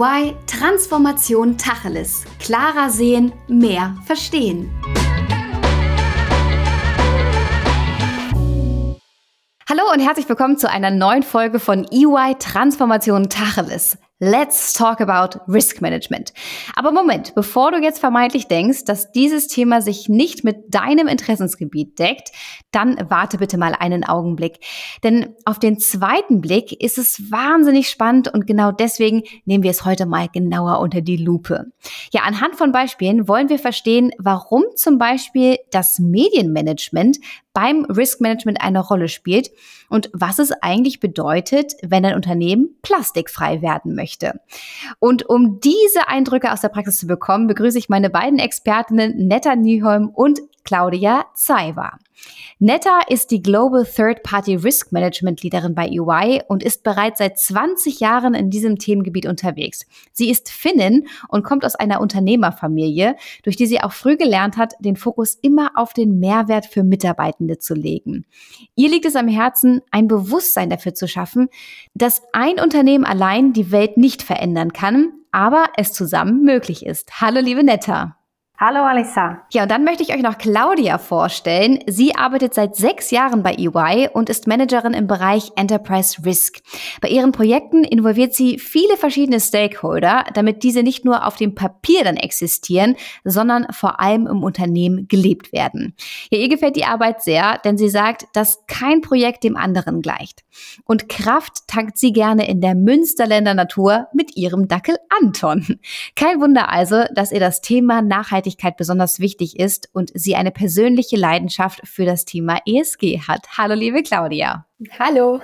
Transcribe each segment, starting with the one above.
EY Transformation Tacheles. Klarer sehen, mehr verstehen. Hallo und herzlich willkommen zu einer neuen Folge von EY Transformation Tacheles. Let's talk about Risk Management. Aber Moment, bevor du jetzt vermeintlich denkst, dass dieses Thema sich nicht mit deinem Interessensgebiet deckt, dann warte bitte mal einen Augenblick. Denn auf den zweiten Blick ist es wahnsinnig spannend und genau deswegen nehmen wir es heute mal genauer unter die Lupe. Ja, anhand von Beispielen wollen wir verstehen, warum zum Beispiel das Medienmanagement beim Risk Management eine Rolle spielt und was es eigentlich bedeutet, wenn ein Unternehmen plastikfrei werden möchte. Und um diese Eindrücke aus der Praxis zu bekommen, begrüße ich meine beiden Expertinnen Netta Nieholm und Claudia Zaiwa. Netta ist die Global Third Party Risk Management Leaderin bei EY und ist bereits seit 20 Jahren in diesem Themengebiet unterwegs. Sie ist Finnin und kommt aus einer Unternehmerfamilie, durch die sie auch früh gelernt hat, den Fokus immer auf den Mehrwert für Mitarbeitende zu legen. Ihr liegt es am Herzen, ein Bewusstsein dafür zu schaffen, dass ein Unternehmen allein die Welt nicht verändern kann, aber es zusammen möglich ist. Hallo, liebe Netta. Hallo Alissa. Ja, und dann möchte ich euch noch Claudia vorstellen. Sie arbeitet seit sechs Jahren bei EY und ist Managerin im Bereich Enterprise Risk. Bei ihren Projekten involviert sie viele verschiedene Stakeholder, damit diese nicht nur auf dem Papier dann existieren, sondern vor allem im Unternehmen gelebt werden. Ja, ihr gefällt die Arbeit sehr, denn sie sagt, dass kein Projekt dem anderen gleicht. Und Kraft tankt sie gerne in der Münsterländer Natur mit ihrem Dackel Anton. Kein Wunder also, dass ihr das Thema nachhaltig Nachhaltigkeit besonders wichtig ist und sie eine persönliche Leidenschaft für das Thema ESG hat. Hallo, liebe Claudia. Hallo.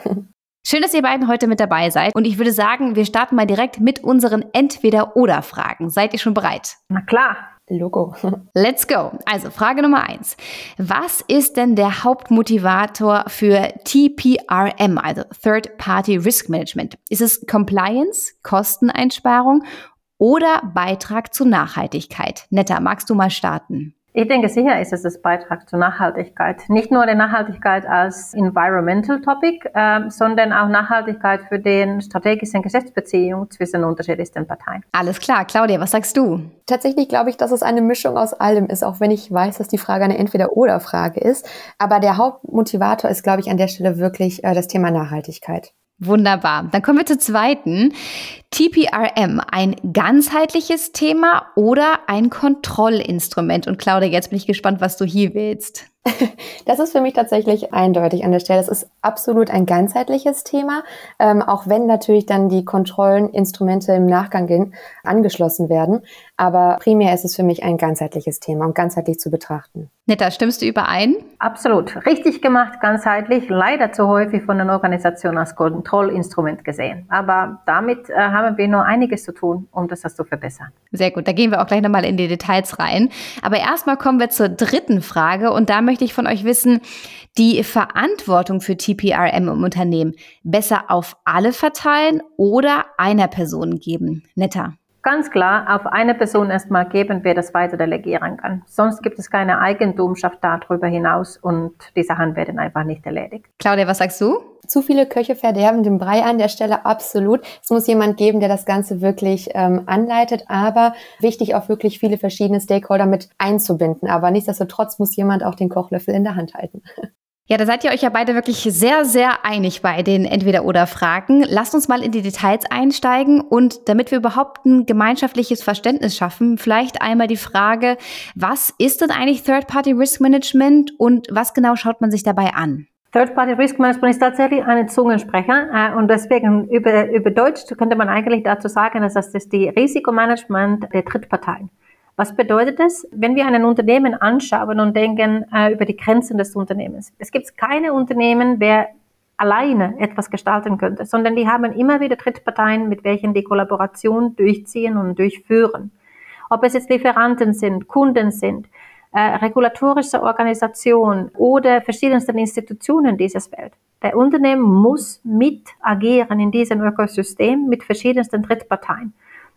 Schön, dass ihr beiden heute mit dabei seid. Und ich würde sagen, wir starten mal direkt mit unseren Entweder-Oder-Fragen. Seid ihr schon bereit? Na klar. Logo. Let's go. Also Frage Nummer eins. Was ist denn der Hauptmotivator für TPRM, also Third Party Risk Management? Ist es Compliance, Kosteneinsparung oder Beitrag zur Nachhaltigkeit? Netta, magst du mal starten? Ich denke, sicher ist es das Beitrag zur Nachhaltigkeit. Nicht nur die Nachhaltigkeit als Environmental Topic, äh, sondern auch Nachhaltigkeit für den strategischen Geschäftsbeziehungen zwischen unterschiedlichsten Parteien. Alles klar. Claudia, was sagst du? Tatsächlich glaube ich, dass es eine Mischung aus allem ist, auch wenn ich weiß, dass die Frage eine Entweder-Oder-Frage ist. Aber der Hauptmotivator ist, glaube ich, an der Stelle wirklich äh, das Thema Nachhaltigkeit. Wunderbar. Dann kommen wir zur zweiten. TPRM, ein ganzheitliches Thema oder ein Kontrollinstrument? Und Claudia, jetzt bin ich gespannt, was du hier willst. Das ist für mich tatsächlich eindeutig an der Stelle. Es ist absolut ein ganzheitliches Thema, ähm, auch wenn natürlich dann die Kontrolleninstrumente im Nachgang gehen, angeschlossen werden. Aber primär ist es für mich ein ganzheitliches Thema und ganzheitlich zu betrachten. Netta, stimmst du überein? Absolut. Richtig gemacht, ganzheitlich. Leider zu häufig von den Organisationen als Kontrollinstrument gesehen. Aber damit äh, haben wir noch einiges zu tun, um das zu verbessern. Sehr gut. Da gehen wir auch gleich nochmal in die Details rein. Aber erstmal kommen wir zur dritten Frage und da möchte ich von euch wissen, die Verantwortung für TPRM im Unternehmen besser auf alle verteilen oder einer Person geben? Netter ganz klar auf eine Person erstmal geben, wer das weiter delegieren kann. Sonst gibt es keine Eigentumschaft darüber hinaus und die Sachen werden einfach nicht erledigt. Claudia, was sagst du? Zu viele Köche verderben den Brei an der Stelle absolut. Es muss jemand geben, der das Ganze wirklich ähm, anleitet, aber wichtig auch wirklich viele verschiedene Stakeholder mit einzubinden. Aber nichtsdestotrotz muss jemand auch den Kochlöffel in der Hand halten. Ja, da seid ihr euch ja beide wirklich sehr, sehr einig bei den Entweder-Oder-Fragen. Lasst uns mal in die Details einsteigen und damit wir überhaupt ein gemeinschaftliches Verständnis schaffen, vielleicht einmal die Frage, was ist denn eigentlich Third-Party Risk Management und was genau schaut man sich dabei an? Third-Party Risk Management ist tatsächlich ein Zungensprecher äh, und deswegen über, über Deutsch könnte man eigentlich dazu sagen, dass das ist die Risikomanagement der Drittparteien. Was bedeutet das, wenn wir ein Unternehmen anschauen und denken äh, über die Grenzen des Unternehmens? Es gibt keine Unternehmen, wer alleine etwas gestalten könnte, sondern die haben immer wieder Drittparteien, mit welchen die Kollaboration durchziehen und durchführen. Ob es jetzt Lieferanten sind, Kunden sind, äh, regulatorische Organisationen oder verschiedensten Institutionen dieses Welt. Der Unternehmen muss mit agieren in diesem Ökosystem mit verschiedensten Drittparteien.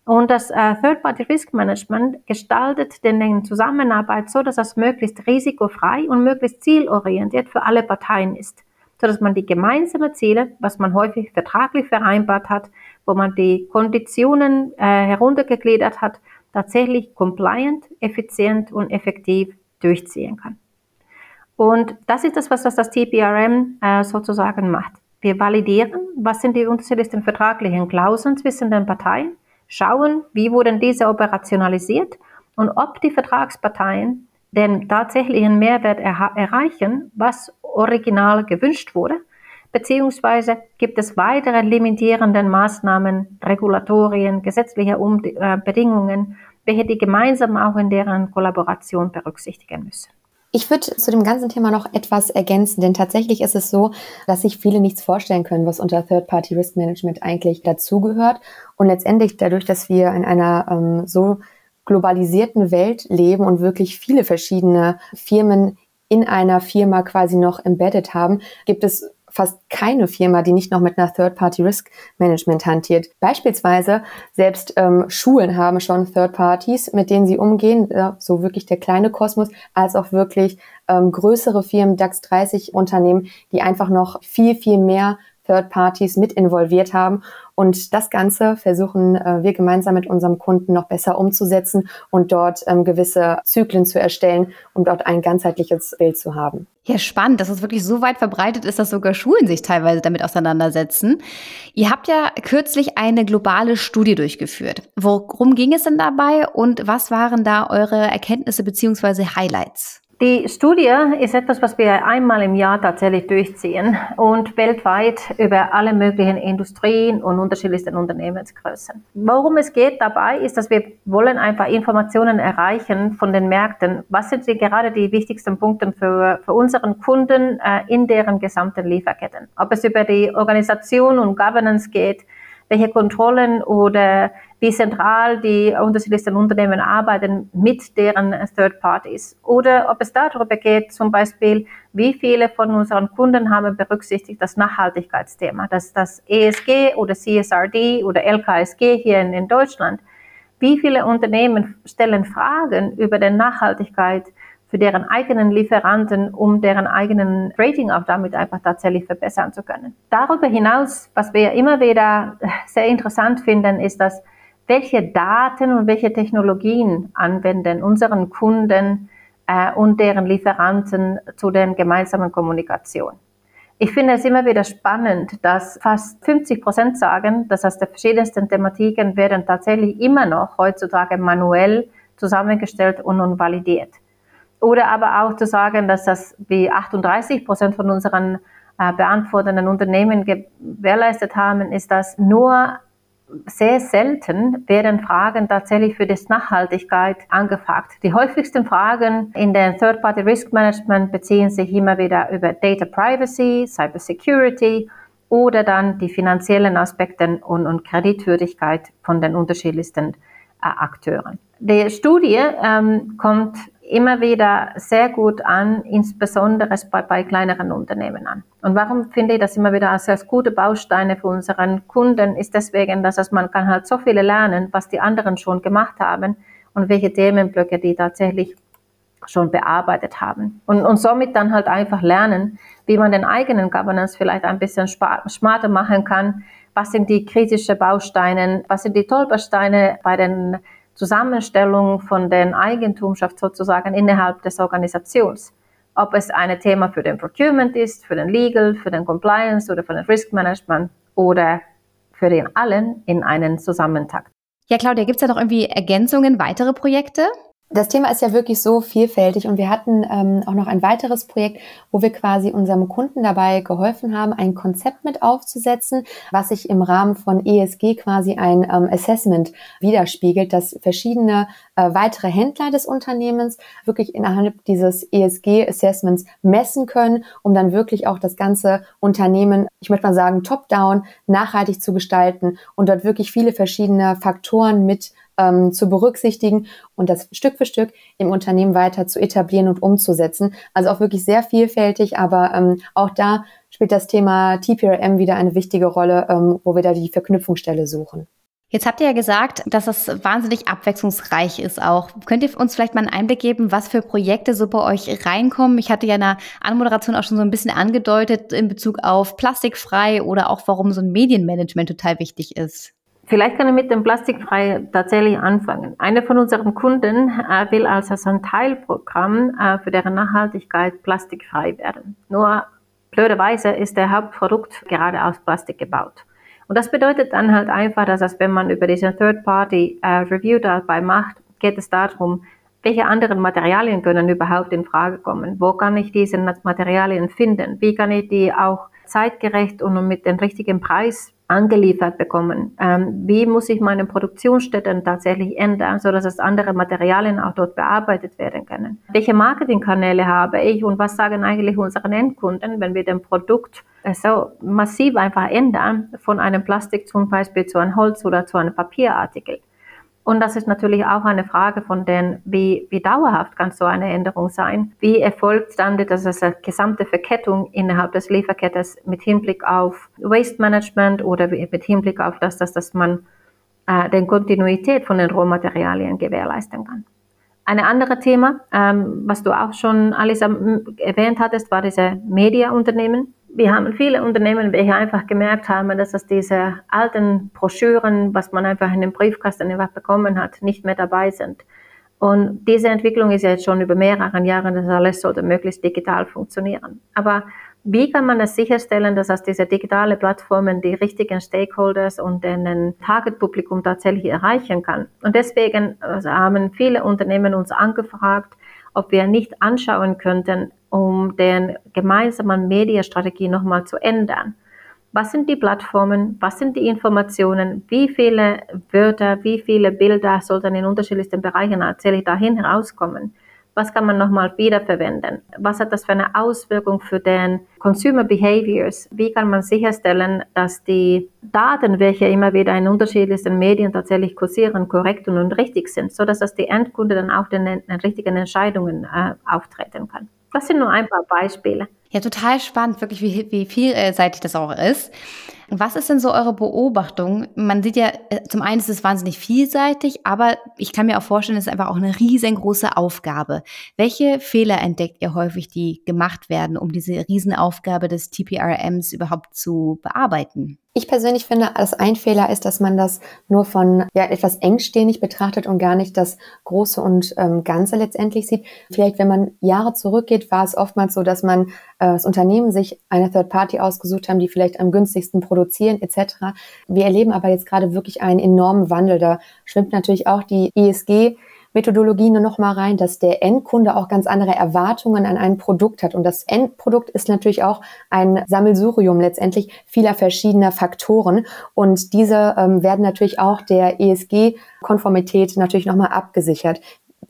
Und das äh, Third-Party Risk Management gestaltet den Zusammenarbeit so, dass das möglichst risikofrei und möglichst zielorientiert für alle Parteien ist, so dass man die gemeinsamen Ziele, was man häufig vertraglich vereinbart hat, wo man die Konditionen äh, heruntergegliedert hat, tatsächlich compliant, effizient und effektiv durchziehen kann. Und das ist das, was das TPRM äh, sozusagen macht. Wir validieren, was sind die unterschiedlichsten vertraglichen Klauseln zwischen den Parteien, schauen, wie wurden diese operationalisiert und ob die Vertragsparteien den tatsächlichen Mehrwert er erreichen, was original gewünscht wurde, beziehungsweise gibt es weitere limitierende Maßnahmen, Regulatorien, gesetzliche um äh, Bedingungen, welche die gemeinsam auch in deren Kollaboration berücksichtigen müssen. Ich würde zu dem ganzen Thema noch etwas ergänzen, denn tatsächlich ist es so, dass sich viele nichts vorstellen können, was unter Third-Party Risk Management eigentlich dazugehört. Und letztendlich dadurch, dass wir in einer ähm, so globalisierten Welt leben und wirklich viele verschiedene Firmen in einer Firma quasi noch embedded haben, gibt es fast keine Firma, die nicht noch mit einer Third-Party-Risk-Management hantiert. Beispielsweise selbst ähm, Schulen haben schon Third-Parties, mit denen sie umgehen, äh, so wirklich der kleine Kosmos, als auch wirklich ähm, größere Firmen, DAX 30 Unternehmen, die einfach noch viel, viel mehr Third Parties mit involviert haben. Und das Ganze versuchen äh, wir gemeinsam mit unserem Kunden noch besser umzusetzen und dort ähm, gewisse Zyklen zu erstellen, um dort ein ganzheitliches Bild zu haben. Ja, spannend, dass es wirklich so weit verbreitet ist, dass sogar Schulen sich teilweise damit auseinandersetzen. Ihr habt ja kürzlich eine globale Studie durchgeführt. Worum ging es denn dabei und was waren da eure Erkenntnisse bzw. Highlights? Die Studie ist etwas, was wir einmal im Jahr tatsächlich durchziehen und weltweit über alle möglichen Industrien und unterschiedlichsten Unternehmensgrößen. Worum es geht dabei, ist, dass wir wollen einfach Informationen erreichen von den Märkten. Was sind die, gerade die wichtigsten Punkte für, für unseren Kunden äh, in deren gesamten Lieferketten? Ob es über die Organisation und Governance geht, welche Kontrollen oder wie zentral die unterschiedlichsten Unternehmen arbeiten mit deren Third Parties. Oder ob es darüber geht, zum Beispiel, wie viele von unseren Kunden haben berücksichtigt das Nachhaltigkeitsthema, dass das ESG oder CSRD oder LKSG hier in, in Deutschland. Wie viele Unternehmen stellen Fragen über die Nachhaltigkeit für deren eigenen Lieferanten, um deren eigenen Rating auch damit einfach tatsächlich verbessern zu können. Darüber hinaus, was wir immer wieder sehr interessant finden, ist, dass welche Daten und welche Technologien anwenden unseren Kunden äh, und deren Lieferanten zu den gemeinsamen Kommunikation. Ich finde es immer wieder spannend, dass fast 50 Prozent sagen, dass aus den verschiedensten Thematiken werden tatsächlich immer noch heutzutage manuell zusammengestellt und nun validiert. Oder aber auch zu sagen, dass das wie 38 Prozent von unseren äh, beantwortenden Unternehmen gewährleistet haben, ist, dass nur sehr selten werden Fragen tatsächlich für das Nachhaltigkeit angefragt. Die häufigsten Fragen in den Third-Party Risk Management beziehen sich immer wieder über Data Privacy, Cyber Security oder dann die finanziellen Aspekte und, und Kreditwürdigkeit von den unterschiedlichsten äh, Akteuren. Die Studie ähm, kommt immer wieder sehr gut an, insbesondere bei, bei kleineren Unternehmen an. Und warum finde ich das immer wieder als, als gute Bausteine für unseren Kunden, ist deswegen, dass es, man kann halt so viele lernen, was die anderen schon gemacht haben und welche Themenblöcke die tatsächlich schon bearbeitet haben. Und, und somit dann halt einfach lernen, wie man den eigenen Governance vielleicht ein bisschen smarter machen kann. Was sind die kritischen Bausteine? Was sind die Tolpersteine bei den Zusammenstellung von den Eigentumschaft sozusagen innerhalb des Organisations. Ob es ein Thema für den Procurement ist, für den Legal, für den Compliance oder für den Risk Management oder für den allen in einen Zusammentakt. Ja, Claudia, gibt es da noch irgendwie Ergänzungen, weitere Projekte? Das Thema ist ja wirklich so vielfältig und wir hatten ähm, auch noch ein weiteres Projekt, wo wir quasi unserem Kunden dabei geholfen haben, ein Konzept mit aufzusetzen, was sich im Rahmen von ESG quasi ein ähm, Assessment widerspiegelt, dass verschiedene äh, weitere Händler des Unternehmens wirklich innerhalb dieses ESG-Assessments messen können, um dann wirklich auch das ganze Unternehmen, ich möchte mal sagen, top-down nachhaltig zu gestalten und dort wirklich viele verschiedene Faktoren mit ähm, zu berücksichtigen und das Stück für Stück im Unternehmen weiter zu etablieren und umzusetzen. Also auch wirklich sehr vielfältig, aber ähm, auch da spielt das Thema TPRM wieder eine wichtige Rolle, ähm, wo wir da die Verknüpfungsstelle suchen. Jetzt habt ihr ja gesagt, dass es wahnsinnig abwechslungsreich ist auch. Könnt ihr uns vielleicht mal einen Einblick geben, was für Projekte so bei euch reinkommen? Ich hatte ja in der Anmoderation auch schon so ein bisschen angedeutet in Bezug auf plastikfrei oder auch warum so ein Medienmanagement total wichtig ist. Vielleicht kann ich mit dem Plastikfrei tatsächlich anfangen. Einer von unseren Kunden äh, will als ein Teilprogramm äh, für deren Nachhaltigkeit plastikfrei werden. Nur blöderweise ist der Hauptprodukt gerade aus Plastik gebaut. Und das bedeutet dann halt einfach, dass es, wenn man über diese Third-Party-Review äh, dabei macht, geht es darum, welche anderen Materialien können überhaupt in Frage kommen? Wo kann ich diese Materialien finden? Wie kann ich die auch zeitgerecht und mit dem richtigen Preis angeliefert bekommen? Ähm, wie muss ich meine Produktionsstätten tatsächlich ändern, so dass es andere Materialien auch dort bearbeitet werden können? Welche Marketingkanäle habe ich und was sagen eigentlich unsere Endkunden, wenn wir den Produkt äh, so massiv einfach ändern von einem Plastik zum Beispiel zu einem Holz oder zu einem Papierartikel? Und das ist natürlich auch eine Frage von den, wie, wie dauerhaft kann so eine Änderung sein? Wie erfolgt dann das ist eine gesamte Verkettung innerhalb des Lieferkettes mit Hinblick auf Waste Management oder mit Hinblick auf das, dass, dass man äh, den Kontinuität von den Rohmaterialien gewährleisten kann. Ein anderes Thema, ähm, was du auch schon, Alisa, erwähnt hattest, war diese Mediaunternehmen wir haben viele Unternehmen, welche einfach gemerkt haben, dass es diese alten Broschüren, was man einfach in den Briefkasten einfach bekommen hat, nicht mehr dabei sind. Und diese Entwicklung ist ja jetzt schon über mehrere Jahre, das alles sollte möglichst digital funktionieren. Aber wie kann man es sicherstellen, dass aus diese digitale Plattformen die richtigen Stakeholders und den Target-Publikum tatsächlich erreichen kann? Und deswegen also haben viele Unternehmen uns angefragt, ob wir nicht anschauen könnten, um den gemeinsamen Mediastrategie nochmal zu ändern. Was sind die Plattformen? Was sind die Informationen? Wie viele Wörter, wie viele Bilder sollten in unterschiedlichsten Bereichen tatsächlich dahin herauskommen? Was kann man nochmal wiederverwenden? Was hat das für eine Auswirkung für den Consumer Behaviors? Wie kann man sicherstellen, dass die Daten, welche immer wieder in unterschiedlichsten Medien tatsächlich kursieren, korrekt und richtig sind, so dass das die Endkunde dann auch den, den richtigen Entscheidungen äh, auftreten kann? Das sind nur ein paar Beispiele. Ja, total spannend, wirklich, wie, wie vielseitig das auch ist. Was ist denn so eure Beobachtung? Man sieht ja, äh, zum einen ist es wahnsinnig vielseitig, aber ich kann mir auch vorstellen, es ist einfach auch eine riesengroße Aufgabe. Welche Fehler entdeckt ihr häufig, die gemacht werden, um diese Riesenaufgabe des TPRMs überhaupt zu bearbeiten? Ich persönlich finde, dass ein Fehler ist, dass man das nur von ja, etwas engstirnig betrachtet und gar nicht das Große und ähm, Ganze letztendlich sieht. Vielleicht, wenn man Jahre zurückgeht, war es oftmals so, dass man äh, das Unternehmen sich eine Third Party ausgesucht haben, die vielleicht am günstigsten produzieren etc. Wir erleben aber jetzt gerade wirklich einen enormen Wandel. Da schwimmt natürlich auch die ESG Methodologie nur noch mal rein, dass der Endkunde auch ganz andere Erwartungen an ein Produkt hat. Und das Endprodukt ist natürlich auch ein Sammelsurium letztendlich vieler verschiedener Faktoren. Und diese ähm, werden natürlich auch der ESG-Konformität natürlich nochmal abgesichert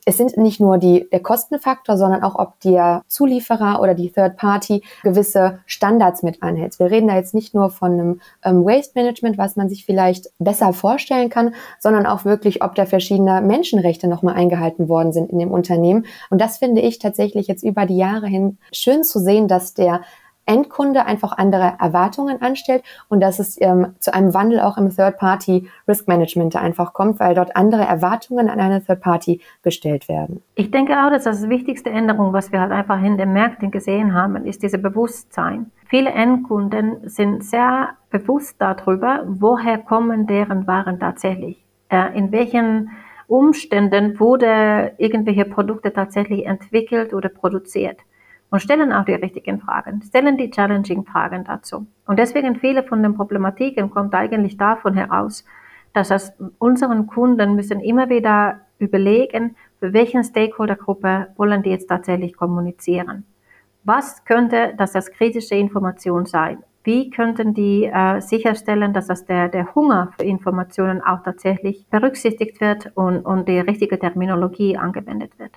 es sind nicht nur die, der Kostenfaktor, sondern auch, ob der Zulieferer oder die Third Party gewisse Standards mit anhält. Wir reden da jetzt nicht nur von einem ähm, Waste Management, was man sich vielleicht besser vorstellen kann, sondern auch wirklich, ob da verschiedene Menschenrechte nochmal eingehalten worden sind in dem Unternehmen. Und das finde ich tatsächlich jetzt über die Jahre hin schön zu sehen, dass der Endkunde einfach andere Erwartungen anstellt und dass es ähm, zu einem Wandel auch im Third-Party-Risk-Management einfach kommt, weil dort andere Erwartungen an eine Third-Party gestellt werden. Ich denke auch, dass das wichtigste Änderung, was wir halt einfach in den Märkten gesehen haben, ist diese Bewusstsein. Viele Endkunden sind sehr bewusst darüber, woher kommen deren Waren tatsächlich, äh, in welchen Umständen wurde irgendwelche Produkte tatsächlich entwickelt oder produziert und stellen auch die richtigen Fragen, stellen die challenging Fragen dazu. Und deswegen viele von den Problematiken kommt eigentlich davon heraus, dass es unseren Kunden müssen immer wieder überlegen, für welchen Stakeholdergruppe wollen die jetzt tatsächlich kommunizieren. Was könnte das als kritische Information sein? Wie könnten die äh, sicherstellen, dass das der, der Hunger für Informationen auch tatsächlich berücksichtigt wird und, und die richtige Terminologie angewendet wird?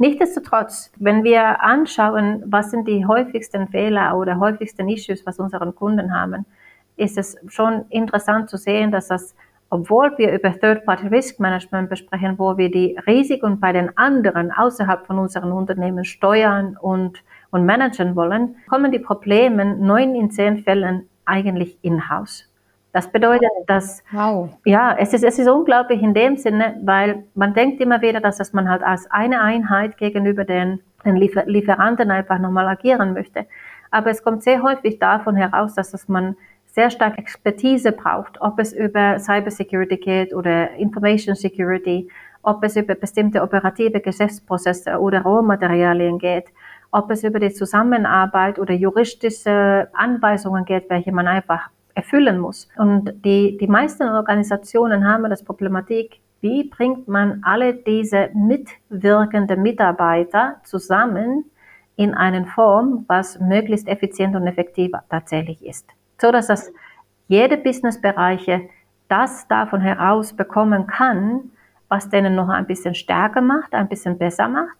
Nichtsdestotrotz, wenn wir anschauen, was sind die häufigsten Fehler oder häufigsten Issues, was unsere Kunden haben, ist es schon interessant zu sehen, dass das, obwohl wir über Third-Party Risk Management besprechen, wo wir die Risiken bei den anderen außerhalb von unseren Unternehmen steuern und, und managen wollen, kommen die Probleme neun in zehn Fällen eigentlich in-house. Das bedeutet, dass, wow. ja, es ist, es ist unglaublich in dem Sinne, weil man denkt immer wieder, dass das man halt als eine Einheit gegenüber den, den Liefer Lieferanten einfach nochmal agieren möchte. Aber es kommt sehr häufig davon heraus, dass das man sehr stark Expertise braucht, ob es über Cybersecurity geht oder Information Security, ob es über bestimmte operative Geschäftsprozesse oder Rohmaterialien geht, ob es über die Zusammenarbeit oder juristische Anweisungen geht, welche man einfach erfüllen muss. Und die, die meisten Organisationen haben das Problematik, wie bringt man alle diese mitwirkenden Mitarbeiter zusammen in eine Form, was möglichst effizient und effektiv tatsächlich ist. So dass das jede Businessbereiche das davon heraus bekommen kann, was denen noch ein bisschen stärker macht, ein bisschen besser macht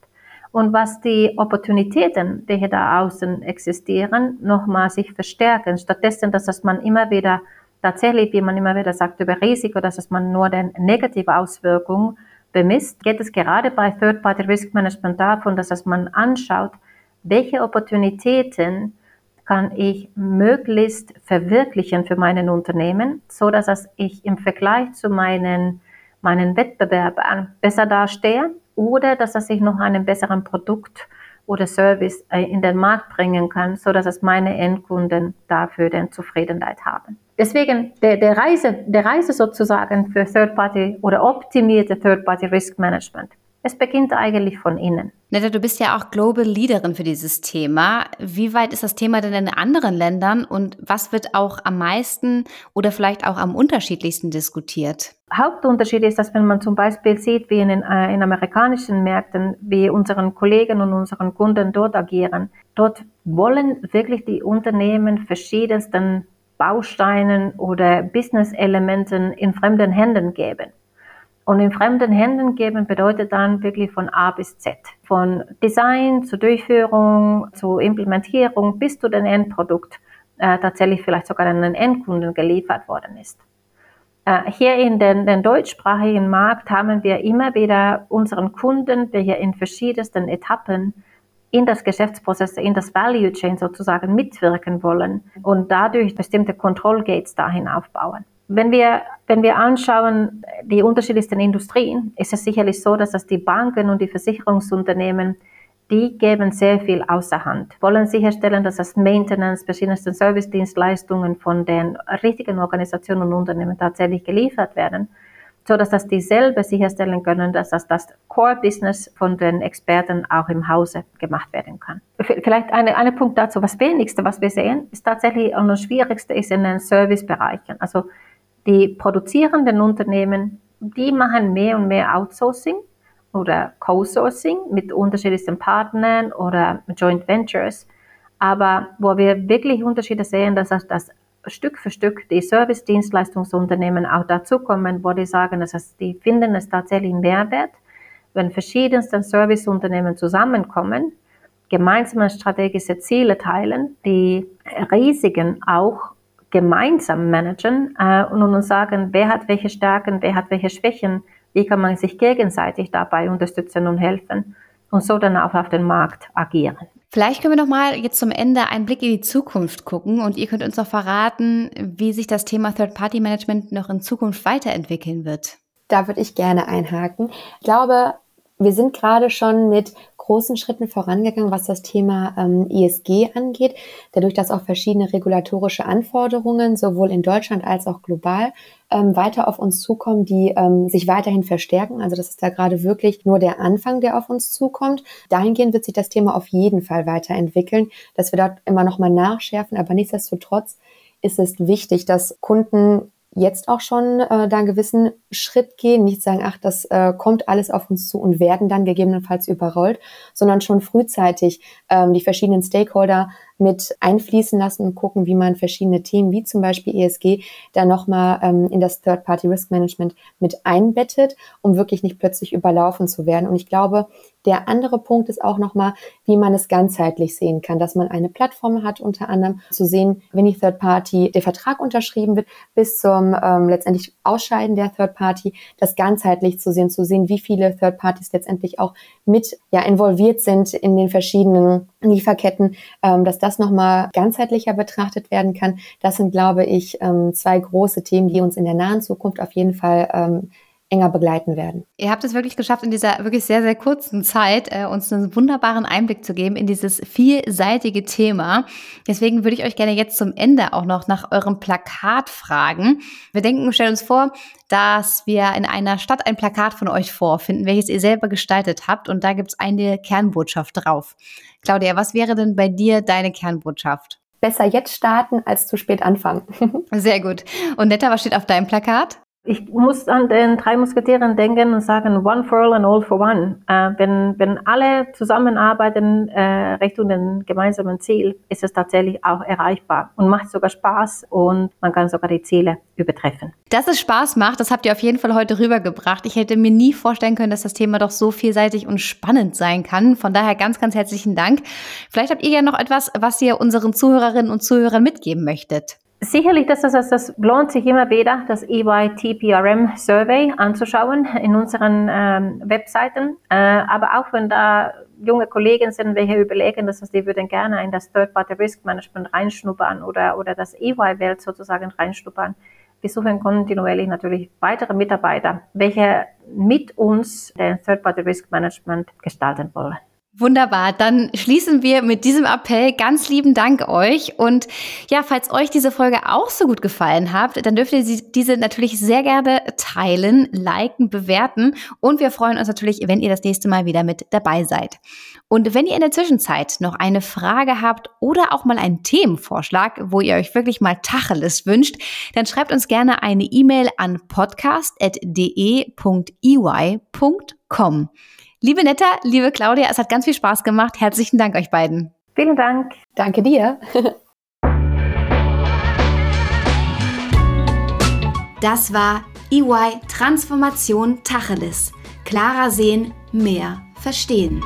und was die Opportunitäten, die da außen existieren, nochmal sich verstärken. Stattdessen, dass das man immer wieder tatsächlich, wie man immer wieder sagt, über Risiko, dass man nur den negative Auswirkungen bemisst, geht es gerade bei Third-Party Risk Management davon, dass man anschaut, welche Opportunitäten kann ich möglichst verwirklichen für meinen Unternehmen, so dass ich im Vergleich zu meinen, meinen Wettbewerbern besser dastehe oder dass ich noch einen besseren Produkt oder Service äh, in den Markt bringen kann, so dass es meine Endkunden dafür den Zufriedenheit haben. Deswegen der, der Reise, der Reise sozusagen für Third Party oder optimierte Third Party Risk Management es beginnt eigentlich von innen. Netta, du bist ja auch Global Leaderin für dieses Thema. Wie weit ist das Thema denn in anderen Ländern und was wird auch am meisten oder vielleicht auch am unterschiedlichsten diskutiert? Hauptunterschied ist, dass wenn man zum Beispiel sieht, wie in, äh, in amerikanischen Märkten, wie unseren Kollegen und unseren Kunden dort agieren, dort wollen wirklich die Unternehmen verschiedensten Bausteinen oder Business-Elementen in fremden Händen geben. Und in fremden Händen geben bedeutet dann wirklich von A bis Z. Von Design zur Durchführung, zur Implementierung bis zu dem Endprodukt äh, tatsächlich vielleicht sogar an den Endkunden geliefert worden ist. Äh, hier in den, den, deutschsprachigen Markt haben wir immer wieder unseren Kunden, die hier in verschiedensten Etappen in das Geschäftsprozess, in das Value Chain sozusagen mitwirken wollen und dadurch bestimmte Control Gates dahin aufbauen. Wenn wir, wenn wir anschauen, die unterschiedlichsten Industrien, ist es sicherlich so, dass das die Banken und die Versicherungsunternehmen, die geben sehr viel außer Hand, wollen sicherstellen, dass das Maintenance, verschiedensten Service-Dienstleistungen von den richtigen Organisationen und Unternehmen tatsächlich geliefert werden, so dass das dieselbe sicherstellen können, dass das das Core-Business von den Experten auch im Hause gemacht werden kann. Vielleicht eine, eine Punkt dazu, was wenigste, was wir sehen, ist tatsächlich und das Schwierigste ist in den Servicebereichen. Also die produzierenden Unternehmen, die machen mehr und mehr Outsourcing oder Co-Sourcing mit unterschiedlichsten Partnern oder Joint Ventures. Aber wo wir wirklich Unterschiede sehen, dass das Stück für Stück die Service-Dienstleistungsunternehmen auch dazukommen, wo die sagen, dass es, die finden es tatsächlich Mehrwert, wenn verschiedenste Serviceunternehmen zusammenkommen, gemeinsame strategische Ziele teilen, die Risiken auch gemeinsam managen äh, und uns sagen, wer hat welche Stärken, wer hat welche Schwächen, wie kann man sich gegenseitig dabei unterstützen und helfen und so dann auch auf den Markt agieren. Vielleicht können wir noch mal jetzt zum Ende einen Blick in die Zukunft gucken und ihr könnt uns noch verraten, wie sich das Thema Third-Party-Management noch in Zukunft weiterentwickeln wird. Da würde ich gerne einhaken. Ich glaube, wir sind gerade schon mit großen Schritten vorangegangen, was das Thema ähm, ESG angeht, dadurch, dass auch verschiedene regulatorische Anforderungen sowohl in Deutschland als auch global ähm, weiter auf uns zukommen, die ähm, sich weiterhin verstärken. Also das ist da gerade wirklich nur der Anfang, der auf uns zukommt. Dahingehend wird sich das Thema auf jeden Fall weiterentwickeln, dass wir dort immer noch mal nachschärfen. Aber nichtsdestotrotz ist es wichtig, dass Kunden jetzt auch schon äh, da einen gewissen Schritt gehen, nicht sagen, ach, das äh, kommt alles auf uns zu und werden dann gegebenenfalls überrollt, sondern schon frühzeitig ähm, die verschiedenen Stakeholder mit einfließen lassen und gucken, wie man verschiedene Themen wie zum Beispiel ESG da nochmal ähm, in das Third-Party Risk Management mit einbettet, um wirklich nicht plötzlich überlaufen zu werden. Und ich glaube, der andere Punkt ist auch nochmal, wie man es ganzheitlich sehen kann, dass man eine Plattform hat, unter anderem zu sehen, wenn die Third Party der Vertrag unterschrieben wird, bis zum ähm, letztendlich Ausscheiden der Third Party, das ganzheitlich zu sehen, zu sehen, wie viele Third Parties letztendlich auch mit ja involviert sind in den verschiedenen Lieferketten, ähm, dass das nochmal ganzheitlicher betrachtet werden kann. Das sind, glaube ich, ähm, zwei große Themen, die uns in der nahen Zukunft auf jeden Fall ähm, enger begleiten werden. Ihr habt es wirklich geschafft, in dieser wirklich sehr, sehr kurzen Zeit äh, uns einen wunderbaren Einblick zu geben in dieses vielseitige Thema. Deswegen würde ich euch gerne jetzt zum Ende auch noch nach eurem Plakat fragen. Wir denken, stellen uns vor, dass wir in einer Stadt ein Plakat von euch vorfinden, welches ihr selber gestaltet habt. Und da gibt es eine Kernbotschaft drauf. Claudia, was wäre denn bei dir deine Kernbotschaft? Besser jetzt starten als zu spät anfangen. Sehr gut. Und Netta, was steht auf deinem Plakat? Ich muss an den drei Musketieren denken und sagen, one for all and all for one. Äh, wenn, wenn alle zusammenarbeiten äh, Richtung den gemeinsamen Ziel, ist es tatsächlich auch erreichbar und macht sogar Spaß und man kann sogar die Ziele übertreffen. Dass es Spaß macht, das habt ihr auf jeden Fall heute rübergebracht. Ich hätte mir nie vorstellen können, dass das Thema doch so vielseitig und spannend sein kann. Von daher ganz, ganz herzlichen Dank. Vielleicht habt ihr ja noch etwas, was ihr unseren Zuhörerinnen und Zuhörern mitgeben möchtet. Sicherlich, das, das, das lohnt sich immer wieder, das EYTPRM Survey anzuschauen in unseren ähm, Webseiten. Äh, aber auch wenn da junge Kollegen sind, welche überlegen, dass die würden gerne in das Third-Party Risk Management reinschnuppern oder, oder das EY-Welt sozusagen reinschnuppern. Wir suchen kontinuierlich natürlich weitere Mitarbeiter, welche mit uns den Third-Party Risk Management gestalten wollen. Wunderbar, dann schließen wir mit diesem Appell. Ganz lieben Dank euch. Und ja, falls euch diese Folge auch so gut gefallen hat, dann dürft ihr diese natürlich sehr gerne teilen, liken, bewerten. Und wir freuen uns natürlich, wenn ihr das nächste Mal wieder mit dabei seid. Und wenn ihr in der Zwischenzeit noch eine Frage habt oder auch mal einen Themenvorschlag, wo ihr euch wirklich mal Tacheles wünscht, dann schreibt uns gerne eine E-Mail an podcast.de.ey.com. Liebe Netta, liebe Claudia, es hat ganz viel Spaß gemacht. Herzlichen Dank euch beiden. Vielen Dank. Danke dir. das war EY Transformation Tacheles. Klarer sehen, mehr verstehen.